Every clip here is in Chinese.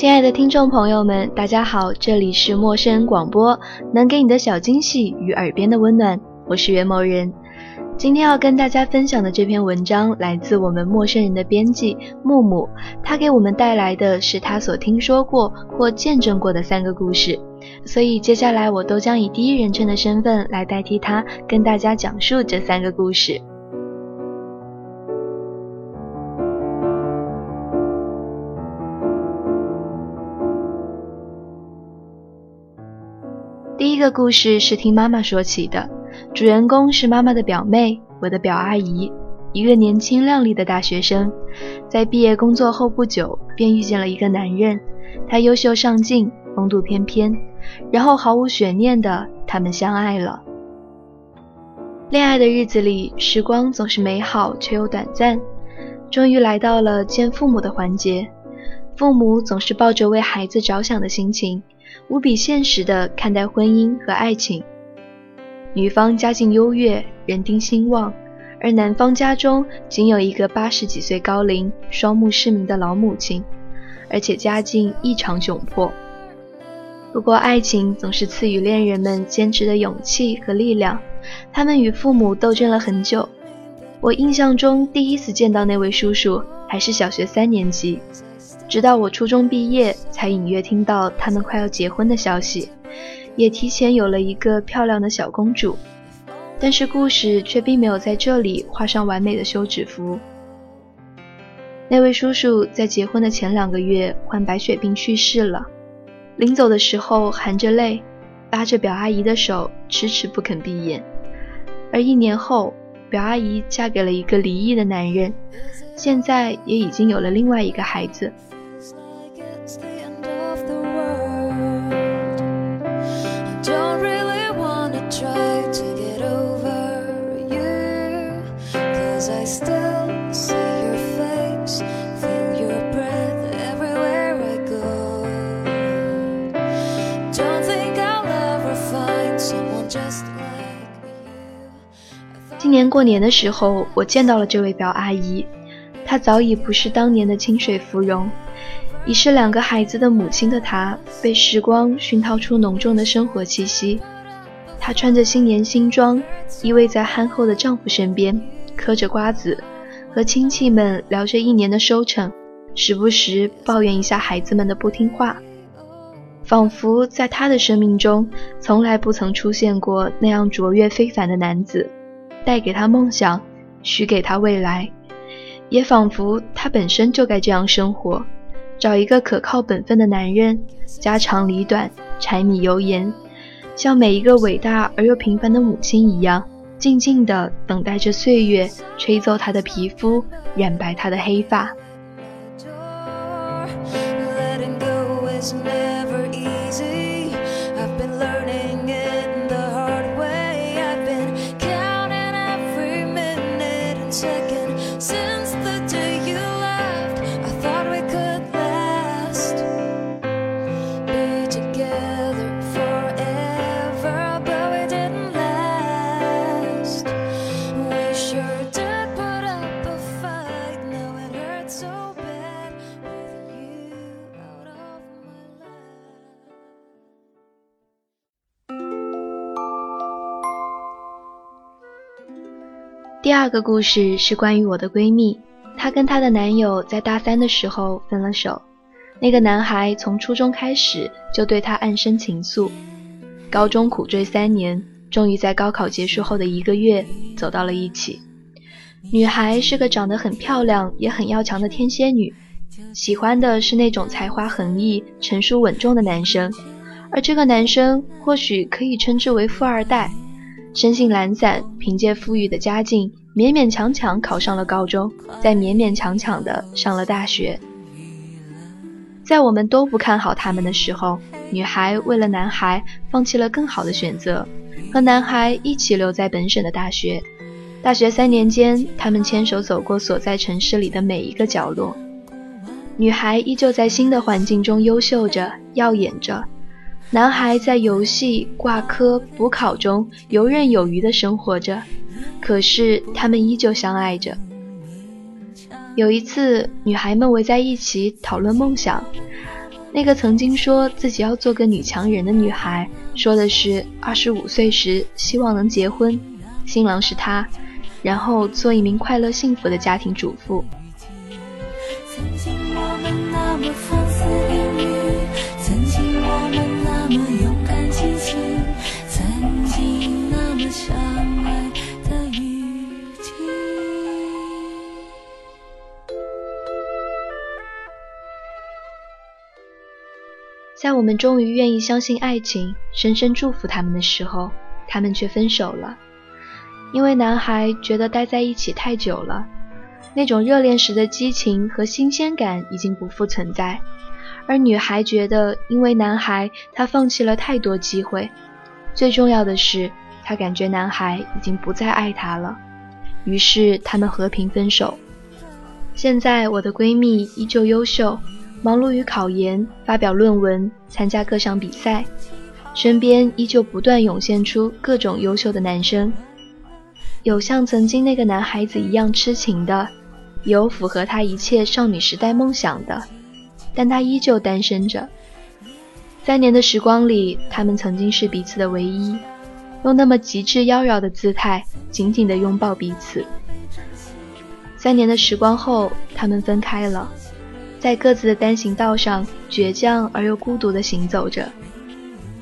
亲爱的听众朋友们，大家好，这里是陌生人广播，能给你的小惊喜与耳边的温暖，我是袁某人。今天要跟大家分享的这篇文章来自我们陌生人的编辑木木，他给我们带来的是他所听说过或见证过的三个故事，所以接下来我都将以第一人称的身份来代替他跟大家讲述这三个故事。这个故事是听妈妈说起的，主人公是妈妈的表妹，我的表阿姨，一个年轻靓丽的大学生，在毕业工作后不久便遇见了一个男人，他优秀上进，风度翩翩，然后毫无悬念的他们相爱了。恋爱的日子里，时光总是美好却又短暂，终于来到了见父母的环节，父母总是抱着为孩子着想的心情。无比现实的看待婚姻和爱情。女方家境优越，人丁兴旺，而男方家中仅有一个八十几岁高龄、双目失明的老母亲，而且家境异常窘迫。不过，爱情总是赐予恋人们坚持的勇气和力量。他们与父母斗争了很久。我印象中，第一次见到那位叔叔还是小学三年级。直到我初中毕业，才隐约听到他们快要结婚的消息，也提前有了一个漂亮的小公主。但是故事却并没有在这里画上完美的休止符。那位叔叔在结婚的前两个月患白血病去世了，临走的时候含着泪，拉着表阿姨的手，迟迟不肯闭眼。而一年后，表阿姨嫁给了一个离异的男人，现在也已经有了另外一个孩子。今年过年的时候，我见到了这位表阿姨。她早已不是当年的清水芙蓉，已是两个孩子的母亲的她，被时光熏陶出浓重的生活气息。她穿着新年新装，依偎在憨厚的丈夫身边，嗑着瓜子，和亲戚们聊着一年的收成，时不时抱怨一下孩子们的不听话。仿佛在她的生命中，从来不曾出现过那样卓越非凡的男子。带给他梦想，许给他未来，也仿佛他本身就该这样生活，找一个可靠本分的男人，家长里短，柴米油盐，像每一个伟大而又平凡的母亲一样，静静地等待着岁月吹奏他的皮肤，染白他的黑发。第二个故事是关于我的闺蜜，她跟她的男友在大三的时候分了手。那个男孩从初中开始就对她暗生情愫，高中苦追三年，终于在高考结束后的一个月走到了一起。女孩是个长得很漂亮也很要强的天蝎女，喜欢的是那种才华横溢、成熟稳重的男生，而这个男生或许可以称之为富二代，生性懒散，凭借富裕的家境，勉勉强强考上了高中，再勉勉强强的上了大学。在我们都不看好他们的时候，女孩为了男孩放弃了更好的选择，和男孩一起留在本省的大学。大学三年间，他们牵手走过所在城市里的每一个角落。女孩依旧在新的环境中优秀着、耀眼着，男孩在游戏、挂科、补考中游刃有余地生活着。可是，他们依旧相爱着。有一次，女孩们围在一起讨论梦想。那个曾经说自己要做个女强人的女孩，说的是二十五岁时希望能结婚，新郎是她，然后做一名快乐幸福的家庭主妇。在我们终于愿意相信爱情，深深祝福他们的时候，他们却分手了。因为男孩觉得待在一起太久了，那种热恋时的激情和新鲜感已经不复存在；而女孩觉得，因为男孩，她放弃了太多机会。最重要的是，她感觉男孩已经不再爱她了。于是，他们和平分手。现在，我的闺蜜依旧优秀。忙碌于考研、发表论文、参加各项比赛，身边依旧不断涌现出各种优秀的男生，有像曾经那个男孩子一样痴情的，有符合他一切少女时代梦想的，但他依旧单身着。三年的时光里，他们曾经是彼此的唯一，用那么极致妖娆的姿态紧紧地拥抱彼此。三年的时光后，他们分开了。在各自的单行道上，倔强而又孤独地行走着。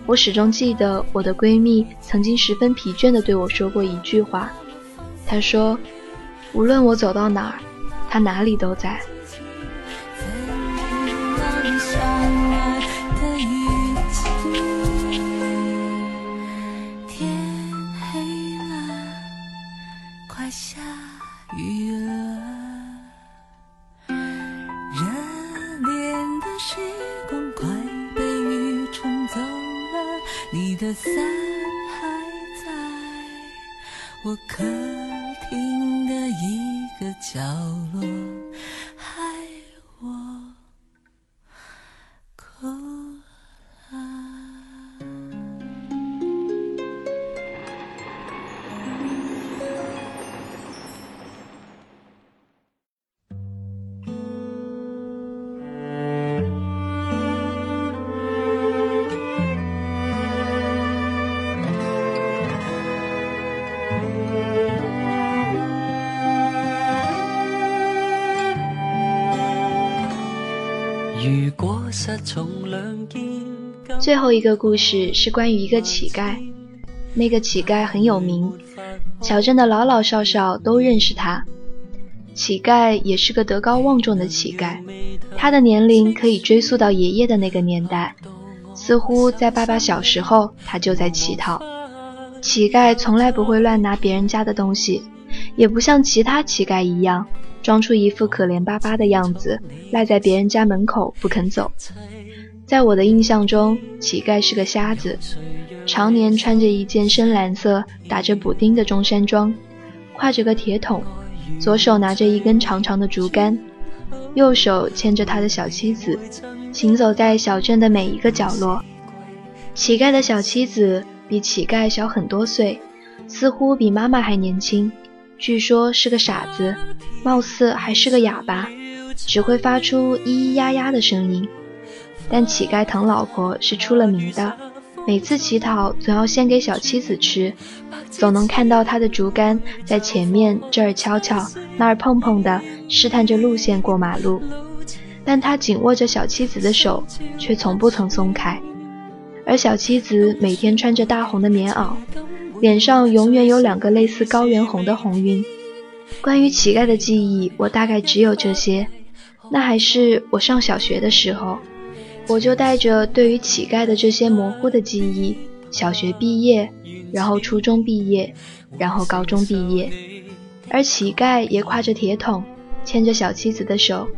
我始终记得我的闺蜜曾经十分疲倦地对我说过一句话。她说：“无论我走到哪儿，她哪里都在。”伞最后一个故事是关于一个乞丐，那个乞丐很有名，小镇的老老少少都认识他。乞丐也是个德高望重的乞丐，他的年龄可以追溯到爷爷的那个年代，似乎在爸爸小时候他就在乞讨。乞丐从来不会乱拿别人家的东西，也不像其他乞丐一样。装出一副可怜巴巴的样子，赖在别人家门口不肯走。在我的印象中，乞丐是个瞎子，常年穿着一件深蓝色、打着补丁的中山装，挎着个铁桶，左手拿着一根长长的竹竿，右手牵着他的小妻子，行走在小镇的每一个角落。乞丐的小妻子比乞丐小很多岁，似乎比妈妈还年轻。据说是个傻子，貌似还是个哑巴，只会发出咿咿呀呀的声音。但乞丐疼老婆是出了名的，每次乞讨总要先给小妻子吃，总能看到他的竹竿在前面这儿敲敲那儿碰碰的试探着路线过马路。但他紧握着小妻子的手，却从不曾松开。而小妻子每天穿着大红的棉袄。脸上永远有两个类似高原红的红晕。关于乞丐的记忆，我大概只有这些。那还是我上小学的时候，我就带着对于乞丐的这些模糊的记忆，小学毕业，然后初中毕业，然后高中毕业，而乞丐也挎着铁桶，牵着小妻子的手，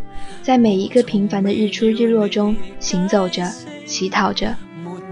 在每一个平凡的日出日落中行走着，乞讨着。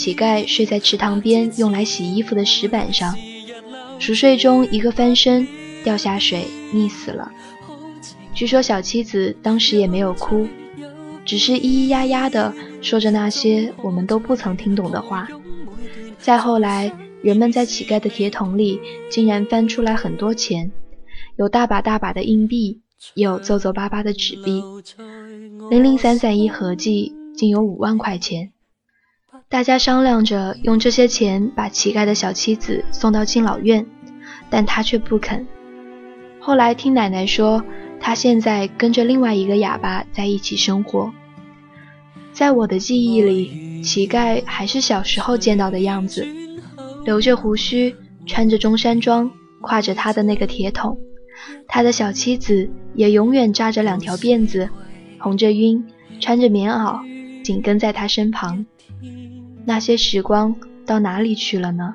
乞丐睡在池塘边用来洗衣服的石板上，熟睡中一个翻身掉下水溺死了。据说小妻子当时也没有哭，只是咿咿呀呀的说着那些我们都不曾听懂的话。再后来，人们在乞丐的铁桶里竟然翻出来很多钱，有大把大把的硬币。有皱皱巴巴的纸币，零零散散一合计，竟有五万块钱。大家商量着用这些钱把乞丐的小妻子送到敬老院，但他却不肯。后来听奶奶说，他现在跟着另外一个哑巴在一起生活。在我的记忆里，乞丐还是小时候见到的样子，留着胡须，穿着中山装，挎着他的那个铁桶。他的小妻子也永远扎着两条辫子，红着晕，穿着棉袄，紧跟在他身旁。那些时光到哪里去了呢？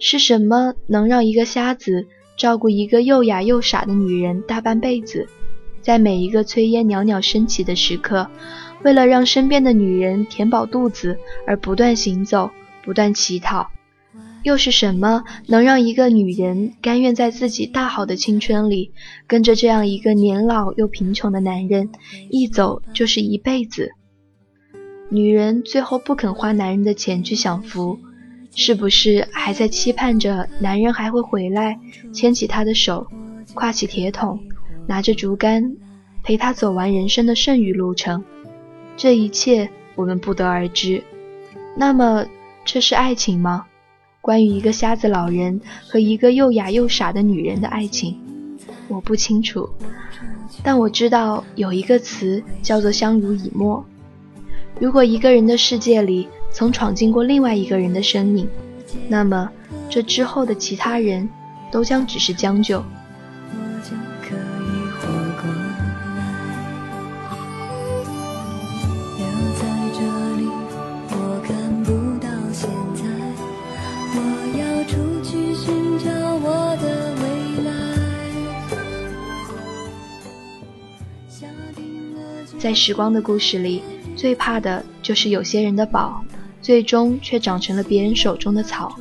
是什么能让一个瞎子照顾一个又哑又傻的女人大半辈子？在每一个炊烟袅袅升起的时刻，为了让身边的女人填饱肚子而不断行走，不断乞讨。又是什么能让一个女人甘愿在自己大好的青春里，跟着这样一个年老又贫穷的男人，一走就是一辈子？女人最后不肯花男人的钱去享福，是不是还在期盼着男人还会回来，牵起她的手，挎起铁桶，拿着竹竿，陪她走完人生的剩余路程？这一切我们不得而知。那么，这是爱情吗？关于一个瞎子老人和一个又哑又傻的女人的爱情，我不清楚，但我知道有一个词叫做相濡以沫。如果一个人的世界里曾闯进过另外一个人的身影，那么这之后的其他人都将只是将就。在时光的故事里，最怕的就是有些人的宝，最终却长成了别人手中的草。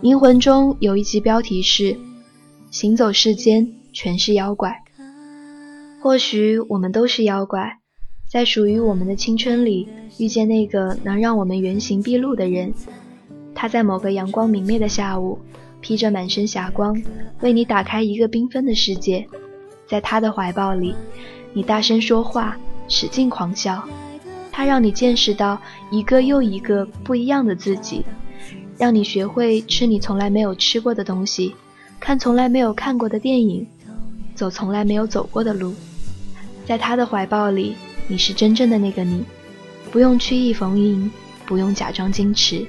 银魂中有一集标题是“行走世间全是妖怪”。或许我们都是妖怪，在属于我们的青春里，遇见那个能让我们原形毕露的人。他在某个阳光明媚的下午，披着满身霞光，为你打开一个缤纷的世界。在他的怀抱里，你大声说话。使劲狂笑，他让你见识到一个又一个不一样的自己，让你学会吃你从来没有吃过的东西，看从来没有看过的电影，走从来没有走过的路。在他的怀抱里，你是真正的那个你，不用曲意逢迎，不用假装矜持。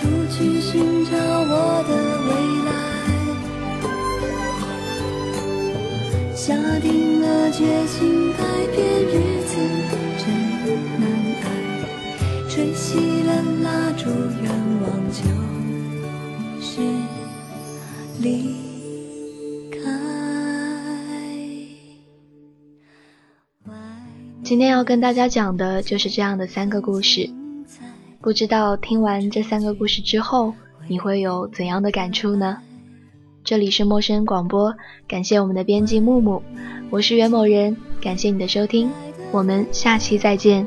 出去寻找我的未来，下定了决心改变日子真难挨，吹熄了蜡烛，愿望就是离开。今天要跟大家讲的就是这样的三个故事，不知道听完这三个故事之后，你会有怎样的感触呢？这里是陌生人广播，感谢我们的编辑木木，我是袁某人，感谢你的收听，我们下期再见。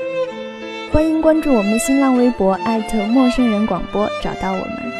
欢迎关注我们的新浪微博，艾特陌生人广播，找到我们。